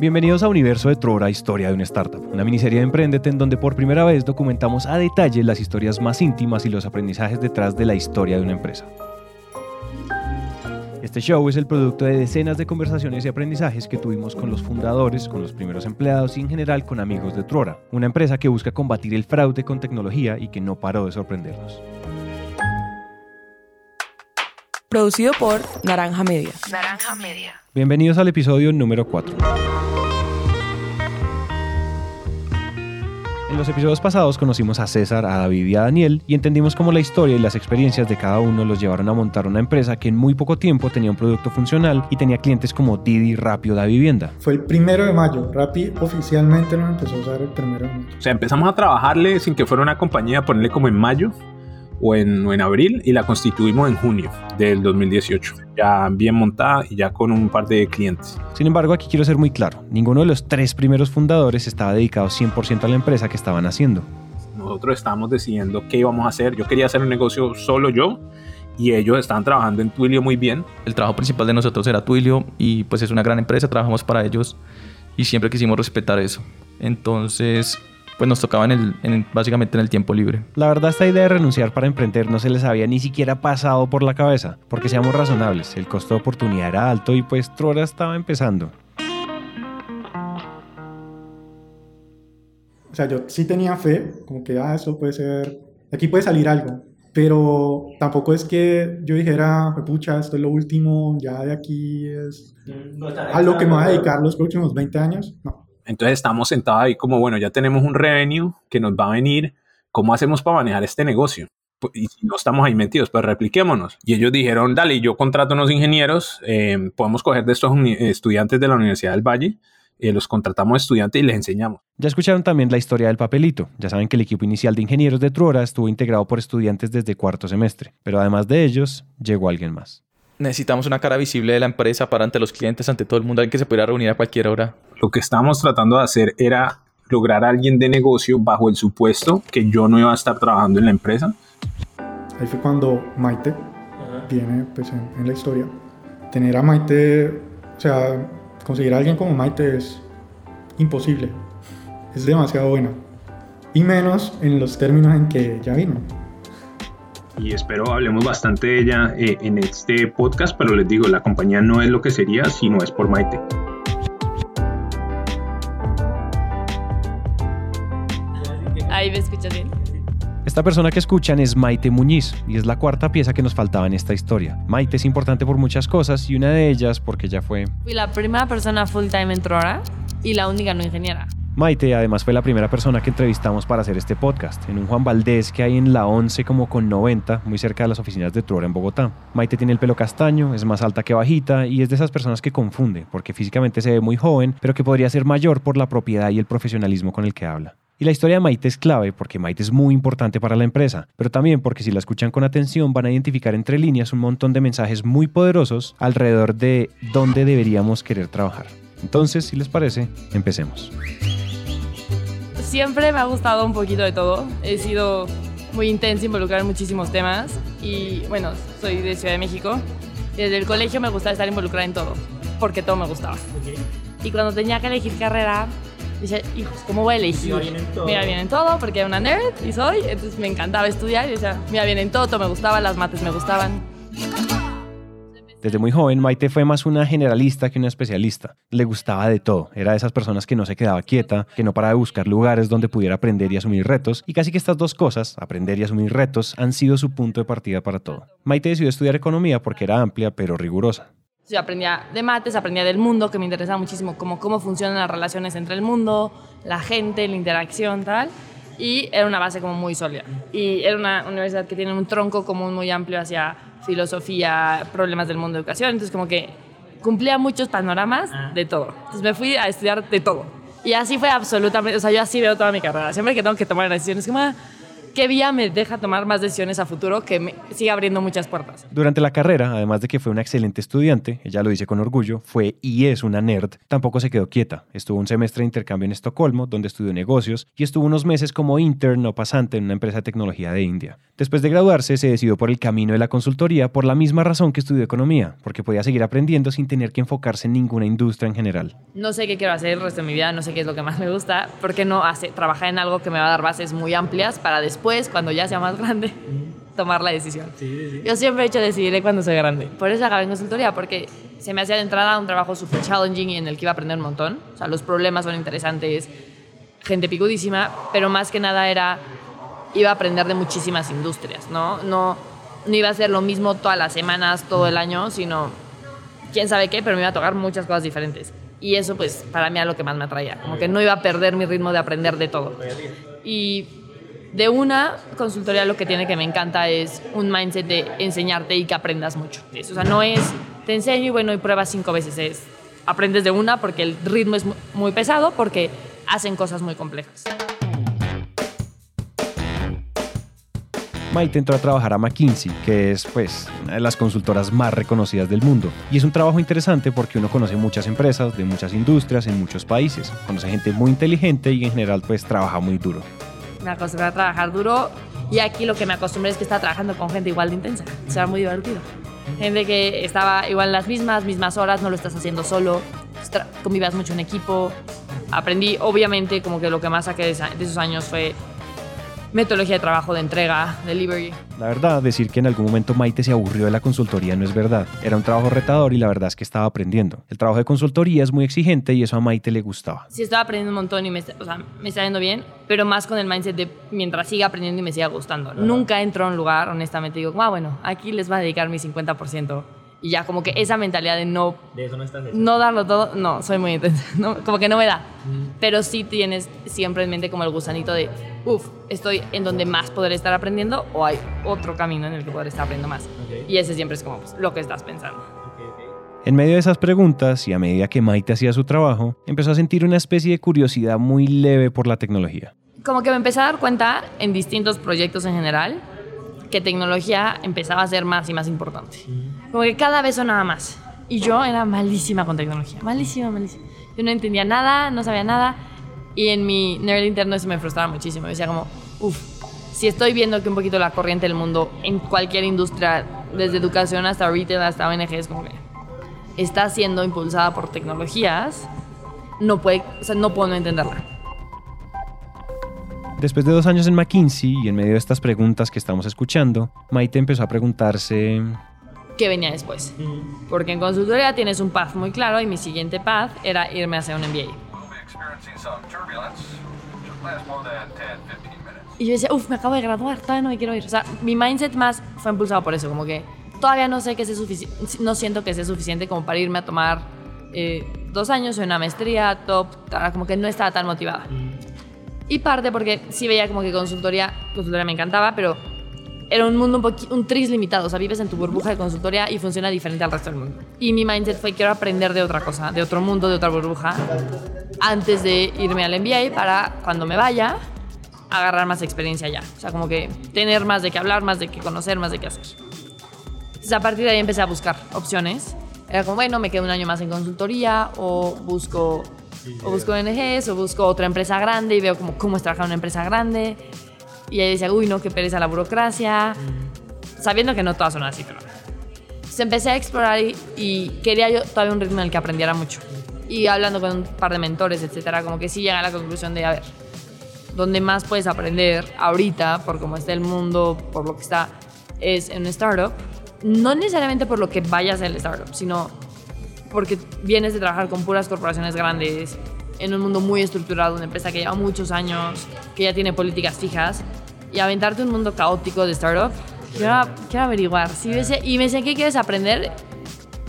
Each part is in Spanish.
Bienvenidos a Universo de Trora, Historia de una Startup, una miniserie de Emprendete en donde por primera vez documentamos a detalle las historias más íntimas y los aprendizajes detrás de la historia de una empresa. Este show es el producto de decenas de conversaciones y aprendizajes que tuvimos con los fundadores, con los primeros empleados y en general con amigos de Trora, una empresa que busca combatir el fraude con tecnología y que no paró de sorprendernos. Producido por Naranja Media. Naranja Media. Bienvenidos al episodio número 4. En los episodios pasados conocimos a César, a David y a Daniel y entendimos cómo la historia y las experiencias de cada uno los llevaron a montar una empresa que en muy poco tiempo tenía un producto funcional y tenía clientes como Didi, Rappi o Da Vivienda. Fue el primero de mayo. Rappi oficialmente nos empezó a usar el primero de mayo. O sea, empezamos a trabajarle sin que fuera una compañía, ponerle como en mayo o en, o en abril y la constituimos en junio del 2018, ya bien montada y ya con un par de clientes. Sin embargo, aquí quiero ser muy claro, ninguno de los tres primeros fundadores estaba dedicado 100% a la empresa que estaban haciendo. Nosotros estábamos decidiendo qué íbamos a hacer. Yo quería hacer un negocio solo yo y ellos estaban trabajando en Twilio muy bien. El trabajo principal de nosotros era Twilio y pues es una gran empresa, trabajamos para ellos y siempre quisimos respetar eso. Entonces, pues nos tocaba en el, en- básicamente en el tiempo libre. La verdad, esta idea de renunciar para emprender no se les había ni siquiera pasado por la cabeza, porque seamos razonables, el costo de oportunidad era alto y pues Trora estaba empezando. O sea, yo sí tenía fe, como que, ah, eso puede ser, aquí puede salir algo. Pero tampoco es que yo dijera, pucha, esto es lo último, ya de aquí es a lo que me voy a dedicar los próximos 20 años. No. Entonces estamos sentados ahí como, bueno, ya tenemos un revenue que nos va a venir. ¿Cómo hacemos para manejar este negocio? Pu- Y no estamos ahí metidos, pues repliquémonos. Y ellos dijeron, dale, yo contrato unos ingenieros, eh, podemos coger de estos estudiantes de la Universidad del Valle, eh, los contratamos estudiantes y les enseñamos. Ya escucharon también la historia del papelito. Ya saben que el equipo inicial de ingenieros de Trora estuvo integrado por estudiantes desde cuarto semestre, pero además de ellos, llegó alguien más. Necesitamos una cara visible de la empresa para ante los clientes, ante todo el mundo, alguien que se pudiera reunir a cualquier hora. Lo que estábamos tratando de hacer era lograr a alguien de negocio bajo el supuesto que yo no iba a estar trabajando en la empresa. Ahí fue cuando Maite viene pues, en, en la historia. Tener a Maite, o sea, conseguir a alguien como Maite es imposible. Es demasiado buena. Y menos en los términos en que ella vino. Y espero hablemos bastante de ella eh, en este podcast, pero les digo, la compañía no es lo que sería si no es por Maite. Ahí me escuchas bien. Esta persona que escuchan es Maite Muñiz y es la cuarta pieza que nos faltaba en esta historia. Maite es importante por muchas cosas y una de ellas porque ella fue... Fui la primera persona full time en Trora y la única no ingeniera. Maite además fue la primera persona que entrevistamos para hacer este podcast, en un Juan Valdés que hay en la 11 como con 90, muy cerca de las oficinas de Trora en Bogotá. Maite tiene el pelo castaño, es más alta que bajita y es de esas personas que confunde, porque físicamente se ve muy joven, pero que podría ser mayor por la propiedad y el profesionalismo con el que habla. Y la historia de Maite es clave porque Maite es muy importante para la empresa, pero también porque si la escuchan con atención van a identificar entre líneas un montón de mensajes muy poderosos alrededor de dónde deberíamos querer trabajar. Entonces, si les parece, empecemos. Siempre me ha gustado un poquito de todo. He sido muy intensa, involucrada en muchísimos temas. Y bueno, soy de Ciudad de México. Desde el colegio me gustaba estar involucrada en todo, porque todo me gustaba. Y cuando tenía que elegir carrera, dije, hijos, ¿cómo voy a elegir? Me iba bien en todo, porque era una nerd y soy. Entonces me encantaba estudiar y decía, me iba bien en todo, todo me gustaba, las mates me gustaban. Desde muy joven, Maite fue más una generalista que una especialista. Le gustaba de todo. Era de esas personas que no se quedaba quieta, que no paraba de buscar lugares donde pudiera aprender y asumir retos. Y casi que estas dos cosas, aprender y asumir retos, han sido su punto de partida para todo. Maite decidió estudiar economía porque era amplia pero rigurosa. Yo aprendía de mates, aprendía del mundo, que me interesaba muchísimo, como cómo funcionan las relaciones entre el mundo, la gente, la interacción, tal. Y era una base como muy sólida. Y era una universidad que tiene un tronco común muy amplio hacia filosofía, problemas del mundo de educación. Entonces como que cumplía muchos panoramas de todo. Entonces me fui a estudiar de todo. Y así fue absolutamente, o sea, yo así veo toda mi carrera. Siempre que tengo que tomar una decisión es como, ah, qué vía me deja tomar más decisiones a futuro que me siga abriendo muchas puertas. Durante la carrera, además de que fue una excelente estudiante, ella lo dice con orgullo, fue y es una nerd, tampoco se quedó quieta. Estuvo un semestre de intercambio en Estocolmo, donde estudió negocios, y estuvo unos meses como intern o pasante en una empresa de tecnología de India. Después de graduarse, se decidió por el camino de la consultoría por la misma razón que estudió economía, porque podía seguir aprendiendo sin tener que enfocarse en ninguna industria en general. No sé qué quiero hacer el resto de mi vida, no sé qué es lo que más me gusta, porque no hace, trabajar en algo que me va a dar bases muy amplias para después, cuando ya sea más grande, tomar la decisión. Yo siempre he hecho decidiré cuando soy grande. Por eso acabé en consultoría, porque se me hacía de entrada un trabajo súper challenging y en el que iba a aprender un montón. O sea, los problemas son interesantes, gente picudísima, pero más que nada era, iba a aprender de muchísimas industrias, ¿no? No, no iba a ser lo mismo todas las semanas, todo el año, sino quién sabe qué, pero me iba a tocar muchas cosas diferentes. Y eso, pues, para mí era lo que más me atraía. Como que no iba a perder mi ritmo de aprender de todo. Y de una consultoría lo que tiene que me encanta es un mindset de enseñarte y que aprendas mucho. eso. O sea, no es te enseño y bueno, y pruebas cinco veces. Es aprendes de una porque el ritmo es mu- muy pesado, porque hacen cosas muy complejas. Maite entró a trabajar a McKinsey, que es pues una de las consultoras más reconocidas del mundo. Y es un trabajo interesante porque uno conoce muchas empresas de muchas industrias en muchos países. Conoce gente muy inteligente y en general pues trabaja muy duro. Me acostumbré a trabajar duro y aquí lo que me acostumbré es que estaba trabajando con gente igual de intensa. O sea, muy divertido. Gente que estaba igual en las mismas, mismas horas, no lo estás haciendo solo, convivías mucho en equipo. Aprendí, obviamente, como que lo que más saqué de esos años fue metodología de trabajo, de entrega, delivery. La verdad, decir que en algún momento Maite se aburrió de la consultoría no es verdad. Era un trabajo retador y la verdad es que estaba aprendiendo. El trabajo de consultoría es muy exigente y eso a Maite le gustaba. Sí estaba aprendiendo un montón y me, está- o sea, me está yendo bien, pero más con el mindset de mientras siga aprendiendo y me siga gustando. Nunca entro a un lugar, honestamente, digo, ah, bueno, aquí les va a dedicar mi 50%. Y ya como que esa mentalidad de no, De eso no estás no darlo todo, no, soy muy intensa, no, como que no me da. Pero sí tienes siempre en mente como el gusanito de, uff, estoy en donde más poder estar aprendiendo o hay otro camino en el que poder estar aprendiendo más. Ok. Y ese siempre es como pues, lo que estás pensando. En medio de esas preguntas y a medida que Maite hacía su trabajo, empezó a sentir una especie de curiosidad muy leve por la tecnología. como que me empecé a dar cuenta en distintos proyectos en general que tecnología empezaba a ser más y más importante. Como que cada vez sonaba más. Y yo era malísima con tecnología, malísima, malísima. Yo no entendía nada, no sabía nada. Y en mi nerd interno eso me frustraba muchísimo. Yo decía como, uff, si estoy viendo que un poquito la corriente del mundo en cualquier industria, desde educación hasta retail, hasta ONGs, como que está siendo impulsada por tecnologías, no, puede, o sea, no puedo no entenderla. Después de dos años en McKinsey y en medio de estas preguntas que estamos escuchando, Maite empezó a preguntarse, qué venía después. Porque en consultoría tienes un path muy claro y mi siguiente path era irme a hacer un MBA. We'll be experiencing some turbulence. Should last more than 10, 15 minutes. Y yo decía, uff, me acabo de graduar, todavía no me quiero ir. O sea, mi mindset más fue impulsado por eso, como que todavía no sé que sea suficiente, no siento que sea suficiente como para irme a tomar eh, dos años en una maestría top, como que no estaba tan motivada. Y parte porque sí veía como que consultoría, consultoría me encantaba, pero era un mundo un, un tris limitado. O sea, vives en tu burbuja de consultoría y funciona diferente al resto del mundo. Y mi mindset fue, quiero aprender de otra cosa, de otro mundo, de otra burbuja, antes de irme al MBA para cuando me vaya, agarrar más experiencia ya. O sea, como que tener más de qué hablar, más de qué conocer, más de qué hacer. Entonces, a partir de ahí empecé a buscar opciones. Era como, bueno, me quedo un año más en consultoría o busco, o busco ONGs o busco otra empresa grande y veo como cómo es trabajar en una empresa grande. Y ahí decía, uy, no, qué pereza la burocracia. Sabiendo que no todas son así, pero... Entonces empecé a explorar y, y quería yo todavía un ritmo en el que aprendiera mucho. Y hablando con un par de mentores, etcétera, como que sí llegué a la conclusión de, a ver, donde más puedes aprender ahorita, por cómo está el mundo, por lo que está, es en un startup. No necesariamente por lo que vayas al startup, sino porque vienes de trabajar con puras corporaciones grandes, en un mundo muy estructurado, una empresa que lleva muchos años, que ya tiene políticas fijas, y aventarte un mundo caótico de startup. Quiero, quiero averiguar. Si y me decían, ¿qué quieres aprender?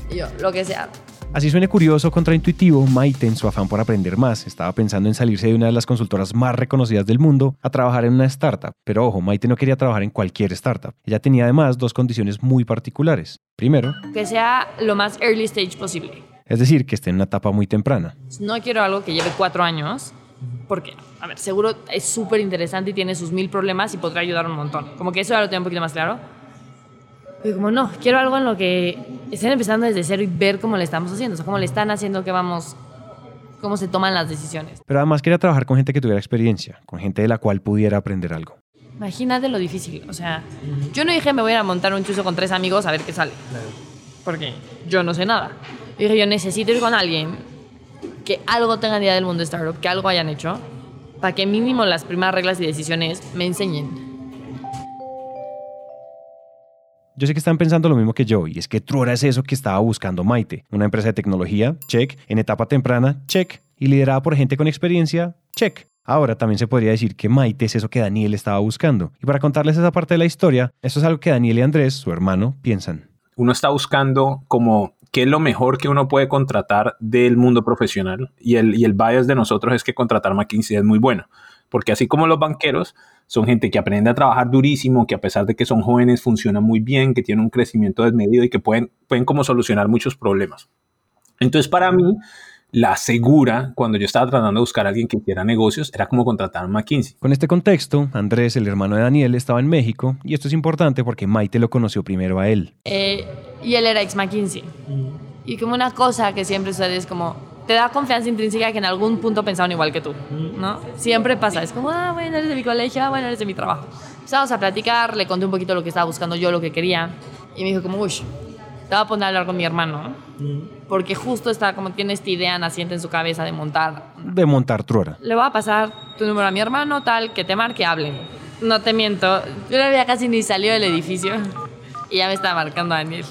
Y yo, lo que sea. Así suene curioso contraintuitivo, Maite, en su afán por aprender más, estaba pensando en salirse de una de las consultoras más reconocidas del mundo a trabajar en una startup. Pero ojo, Maite no quería trabajar en cualquier startup. Ella tenía además dos condiciones muy particulares. Primero, Que sea lo más early stage posible. es decir, que esté en una etapa muy temprana. No quiero algo que lleve cuatro años, Porque, a ver, seguro es súper interesante y tiene sus mil problemas y podrá ayudar un montón. Como que eso ya lo tengo un poquito más claro. Pero como no, quiero algo en lo que estén empezando desde cero y ver cómo le estamos haciendo, o sea, cómo le están haciendo que vamos, cómo se toman las decisiones. Pero además quería trabajar con gente que tuviera experiencia, con gente de la cual pudiera aprender algo. Imagínate lo difícil, o sea, yo no dije me voy a montar un chuzo con tres amigos a ver qué sale, porque yo no sé nada. Yo dije, yo necesito ir con alguien que algo tenga idea del mundo de startup, que algo hayan hecho, para que mínimo las primeras reglas y decisiones me enseñen. Yo sé que están pensando lo mismo que yo, y es que Truora es eso que estaba buscando Maite. Una empresa de tecnología, check. En etapa temprana, check. Y liderada por gente con experiencia, check. Ahora también se podría decir que Maite es eso que Daniel estaba buscando. Y para contarles esa parte de la historia, esto es algo que Daniel y Andrés, su hermano, piensan. Uno está buscando como qué es lo mejor que uno puede contratar del mundo profesional y el, y el bias de nosotros es que contratar McKinsey es muy bueno. Porque así como los banqueros, son gente que aprende a trabajar durísimo, que a pesar de que son jóvenes funcionan muy bien, que tienen un crecimiento desmedido y que pueden, pueden como solucionar muchos problemas. Entonces para mí, la segura, cuando yo estaba tratando de buscar a alguien que hiciera negocios, era como contratar a McKinsey. Con este contexto, Andrés, el hermano de Daniel, estaba en México y esto es importante porque Maite lo conoció primero a él. Eh, y él era ex McKinsey. Y como una cosa que siempre sucede es como, te da confianza intrínseca que en algún punto pensaban igual que tú, ¿no? Siempre pasa, es como, ah, bueno, eres de mi colegio, ah, bueno, eres de mi trabajo. Empezamos a platicar, le conté un poquito lo que estaba buscando yo, lo que quería, y me dijo como, uy, te voy a poner a hablar con mi hermano, porque justo está como tiene esta idea naciente en su cabeza de montar. De montar Truora. Le voy a pasar tu número a mi hermano, tal, que te marque, hablen. No te miento, yo no había casi ni salido del edificio, y ya me estaba marcando Daniel.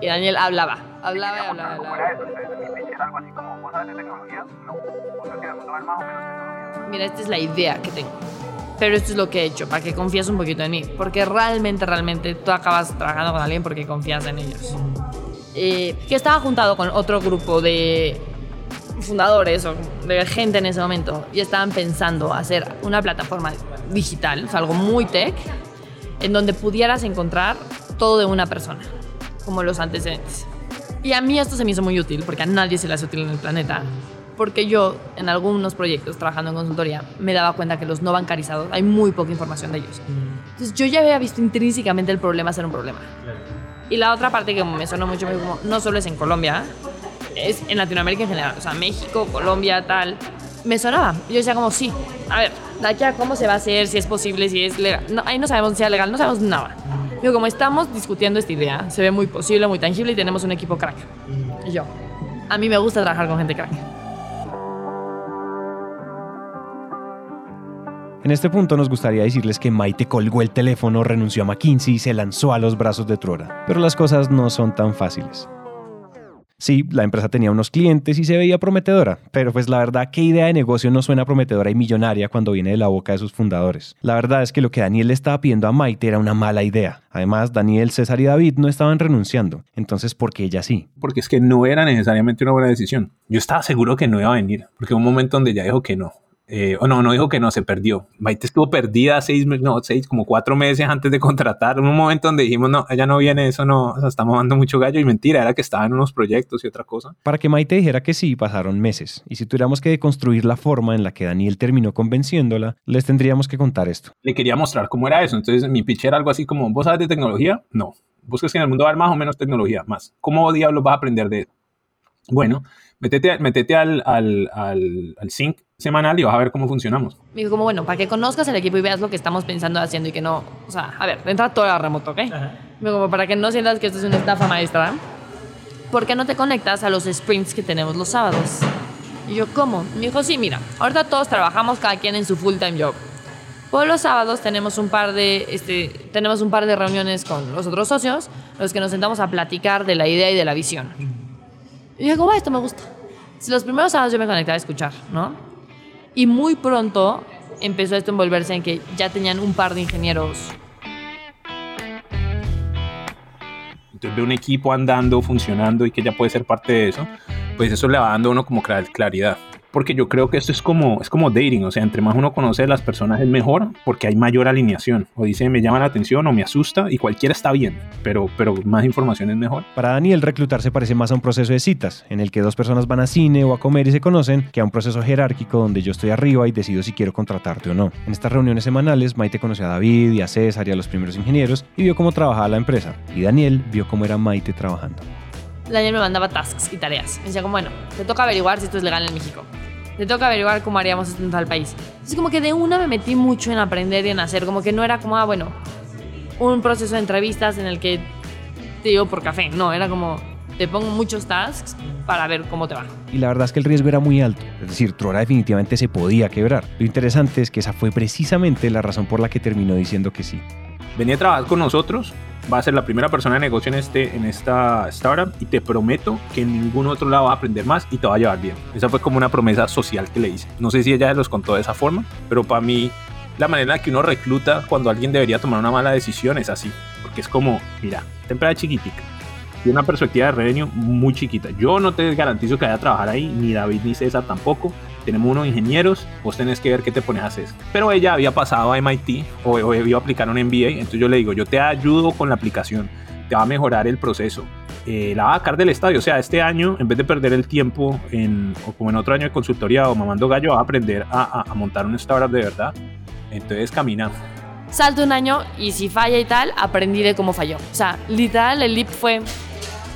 Y Daniel hablaba, hablaba y hablaba. algo así como cosas de tecnología, no. A ver más o menos mira, esta es la idea que tengo. Pero esto es lo que he hecho, para que confíes un poquito en mí. Porque realmente, realmente tú acabas trabajando con alguien porque confías en ellos. Eh, que estaba juntado con otro grupo de fundadores o de gente en ese momento y estaban pensando hacer una plataforma digital, o sea, algo muy tech, en donde pudieras encontrar todo de una persona, como los antecedentes. Y a mí esto se me hizo muy útil, porque a nadie se le hace útil en el planeta. Porque yo, en algunos proyectos, trabajando en consultoría, me daba cuenta que los no bancarizados, hay muy poca información de ellos. Entonces yo ya había visto intrínsecamente el problema ser un problema. Y la otra parte que me sonó mucho, como, no solo es en Colombia, es en Latinoamérica en general, o sea, México, Colombia, tal. Me sonaba. Yo decía como, sí, a ver, de aquí a cómo se va a hacer, si es posible, si es legal. No, ahí no sabemos si es legal, no sabemos nada. Digo, como estamos discutiendo esta idea, se ve muy posible, muy tangible y tenemos un equipo crack. Y yo, a mí me gusta trabajar con gente crack. En este punto nos gustaría decirles que Maite colgó el teléfono, renunció a McKinsey y se lanzó a los brazos de Truora. Pero las cosas no son tan fáciles. Sí, la empresa tenía unos clientes y se veía prometedora, pero pues la verdad, ¿qué idea de negocio no suena prometedora y millonaria cuando viene de la boca de sus fundadores? La verdad es que lo que Daniel le estaba pidiendo a Maite era una mala idea. Además, Daniel, César y David no estaban renunciando, entonces ¿por qué ella sí? Porque es que no era necesariamente una buena decisión. Yo estaba seguro que no iba a venir, porque hubo un momento donde ya dijo que no. Eh, o no, no dijo que no, se perdió. Maite estuvo perdida seis, no, seis, como cuatro meses antes de contratar. En un momento donde dijimos, no, ella no viene, eso no, o sea, estamos dando mucho gallo. Y mentira, era que estaba en unos proyectos y otra cosa. Para que Maite dijera que sí, pasaron meses, y si tuviéramos que deconstruir la forma en la que Daniel terminó convenciéndola, les tendríamos que contar esto. Le quería mostrar cómo era eso. Entonces mi pitch era algo así como, ¿vos sabes de tecnología? No. ¿Buscas que en el mundo va a haber más o menos tecnología? Más. ¿Cómo diablos vas a aprender de eso? Bueno, métete, métete al, al, al, al sync semanal y vas a ver cómo funcionamos. Me dijo como, bueno, para que conozcas el equipo y veas lo que estamos pensando haciendo y que no, o sea, a ver, entra todo a remoto, ¿ok? Me dijo como, para que no sientas que esto es una estafa maestra, ¿por qué no te conectas a los sprints que tenemos los sábados? Y yo, ¿cómo? Me dijo, sí, mira, ahorita todos trabajamos cada quien en su full-time job. Por los sábados tenemos un par de este, tenemos un par de reuniones con los otros socios, los que nos sentamos a platicar de la idea y de la visión. Y yo digo, va, esto me gusta. Los primeros sábados yo me conectaba a escuchar, ¿no? Y muy pronto empezó esto a envolverse en que ya tenían un par de ingenieros. Entonces ve un equipo andando, funcionando y que ya puede ser parte de eso, pues eso le va dando a uno como clar- claridad. Porque yo creo que esto es como, es como dating, o sea, entre más uno conoce a las personas es mejor porque hay mayor alineación. O dice, me llama la atención o me asusta y cualquiera está bien, pero, pero más información es mejor. Para Daniel, reclutar se parece más a un proceso de citas, en el que dos personas van a cine o a comer y se conocen, que a un proceso jerárquico donde yo estoy arriba y decido si quiero contratarte o no. En estas reuniones semanales, Maite conoció a David y a César y a los primeros ingenieros y vio cómo trabajaba la empresa. Y Daniel vio cómo era Maite trabajando. Daniel me mandaba tasks y tareas. Me decía como, bueno, te toca averiguar si esto es legal en México. Te toca averiguar cómo haríamos esto en tal país. Entonces como que de una me metí mucho en aprender y en hacer. Como que no era como, ah, bueno, un proceso de entrevistas en el que te digo por café. No, era como, te pongo muchos tasks para ver cómo te va. Y la verdad es que el riesgo era muy alto. Es decir, Trora definitivamente se podía quebrar. Lo interesante es que esa fue precisamente la razón por la que terminó diciendo que sí. Venía a trabajar con nosotros, va a ser la primera persona de negocio en, este, en esta startup y te prometo que en ningún otro lado va a aprender más y te va a llevar bien. Esa fue como una promesa social que le hice. No sé si ella los contó de esa forma, pero para mí la manera que uno recluta cuando alguien debería tomar una mala decisión es así. Porque es como, mira, temporada chiquitica. Y una perspectiva de revenue muy chiquita. Yo no te garantizo que vaya a trabajar ahí, ni David ni César tampoco. Tenemos unos ingenieros, vos tenés que ver qué te pones a hacer. Pero ella había pasado a MIT o, o iba a aplicar un MBA, entonces yo le digo, yo te ayudo con la aplicación, te va a mejorar el proceso. Eh, la va a sacar del estadio. O sea, este año, en vez de perder el tiempo en, o como en otro año de consultoría o mamando gallo, va a aprender a, a- a montar un startup de verdad. Entonces camina. Salto un año y si falla y tal, aprendí de cómo falló. O sea, literal, el leap fue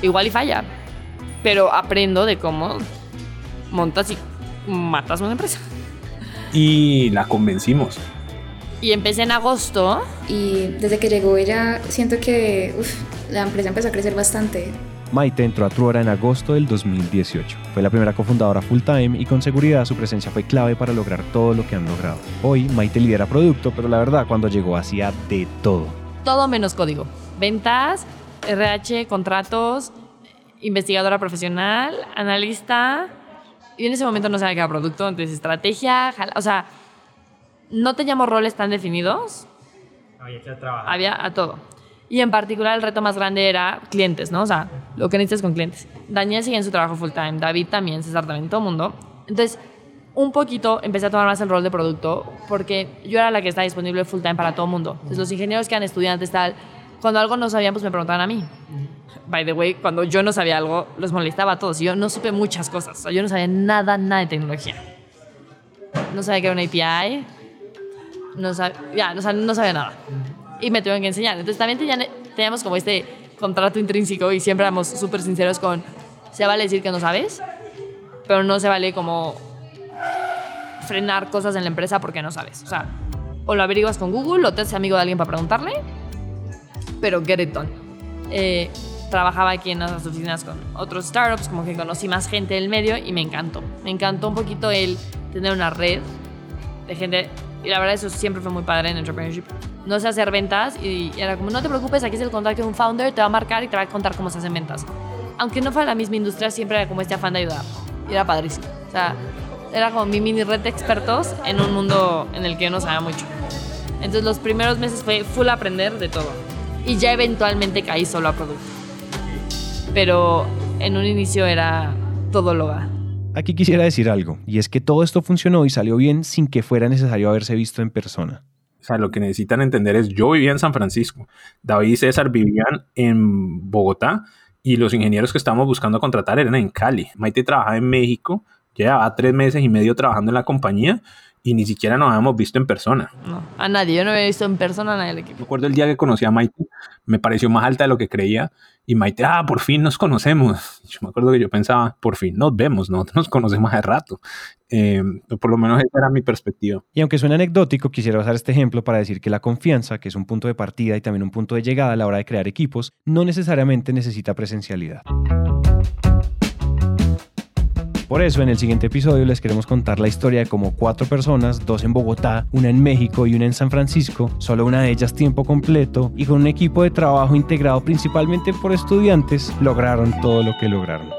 igual y falla. Pero aprendo de cómo montas y matas una empresa. Y la convencimos. Y empecé en agosto. Y desde que llegó ella, siento que uf, la empresa empezó a crecer bastante. Maite entró a Truora en agosto del 2018. Fue la primera cofundadora full time y con seguridad su presencia fue clave para lograr todo lo que han logrado. Hoy Maite lidera producto, pero la verdad cuando llegó hacía de todo. Todo menos código. Ventas, RH, contratos, investigadora profesional, analista. Y en ese momento no sabía qué era producto, entonces estrategia, jala- o sea, no teníamos roles tan definidos. Había a todo. Y en particular el reto más grande era clientes, ¿no? O sea, lo que necesitas con clientes. Daniel sigue en su trabajo full time, David también, César también, todo el mundo. Entonces, un poquito empecé a tomar más el rol de producto porque yo era la que estaba disponible full time para todo el mundo. Entonces, los ingenieros que eran estudiantes, tal, cuando algo no sabían, pues me preguntaban a mí. By the way, cuando yo no sabía algo, los molestaba a todos. Yo no supe muchas cosas. O sea, yo no sabía nada, nada de tecnología. No sabía que era una API. No sabía, ya, o sea, no sabía nada. Y me tuvieron que enseñar. Entonces también teníamos como este contrato intrínseco y siempre éramos súper sinceros con, se vale decir que no sabes, pero no se vale como frenar cosas en la empresa porque no sabes. O sea, o lo averiguas con Google o te haces amigo de alguien para preguntarle, pero get it done. Eh, trabajaba aquí en las oficinas con otros startups, como que conocí más gente del medio y me encantó. Me encantó un poquito el tener una red de gente y la verdad eso siempre fue muy padre en entrepreneurship. No sé hacer ventas y era como, no te preocupes, aquí es el contacto de un founder, te va a marcar y te va a contar cómo se hacen ventas. Aunque no fuera la misma industria, siempre era como este afán de ayudar. Y era padrísimo. O sea, era como mi mini red de expertos en un mundo en el que yo no sabía mucho. Entonces los primeros meses fue full aprender de todo. Y ya eventualmente caí solo a producto. Pero en un inicio era todo lo va. Aquí quisiera decir algo, y es que todo esto funcionó y salió bien sin que fuera necesario haberse visto en persona. O sea, lo que necesitan entender es, yo vivía en San Francisco, David y César vivían en Bogotá y los ingenieros que estábamos buscando contratar eran en Cali. Maite trabajaba en México, llevaba tres meses y medio trabajando en la compañía y ni siquiera nos habíamos visto en persona. No, a nadie. Yo no había visto en persona a nadie del equipo. Recuerdo el día que conocí a Maite, me pareció más alta de lo que creía y Maite, ah, por fin nos conocemos. Yo me acuerdo que yo pensaba, por fin nos vemos, nosotros nos conocemos hace rato. Eh, por lo menos esa era mi perspectiva. Y aunque suena anecdótico, quisiera usar este ejemplo para decir que la confianza, que es un punto de partida y también un punto de llegada a la hora de crear equipos, no necesariamente necesita presencialidad. Por eso, en el siguiente episodio les queremos contar la historia de cómo cuatro personas, dos en Bogotá, una en México y una en San Francisco, solo una de ellas tiempo completo y con un equipo de trabajo integrado principalmente por estudiantes, lograron todo lo que lograron.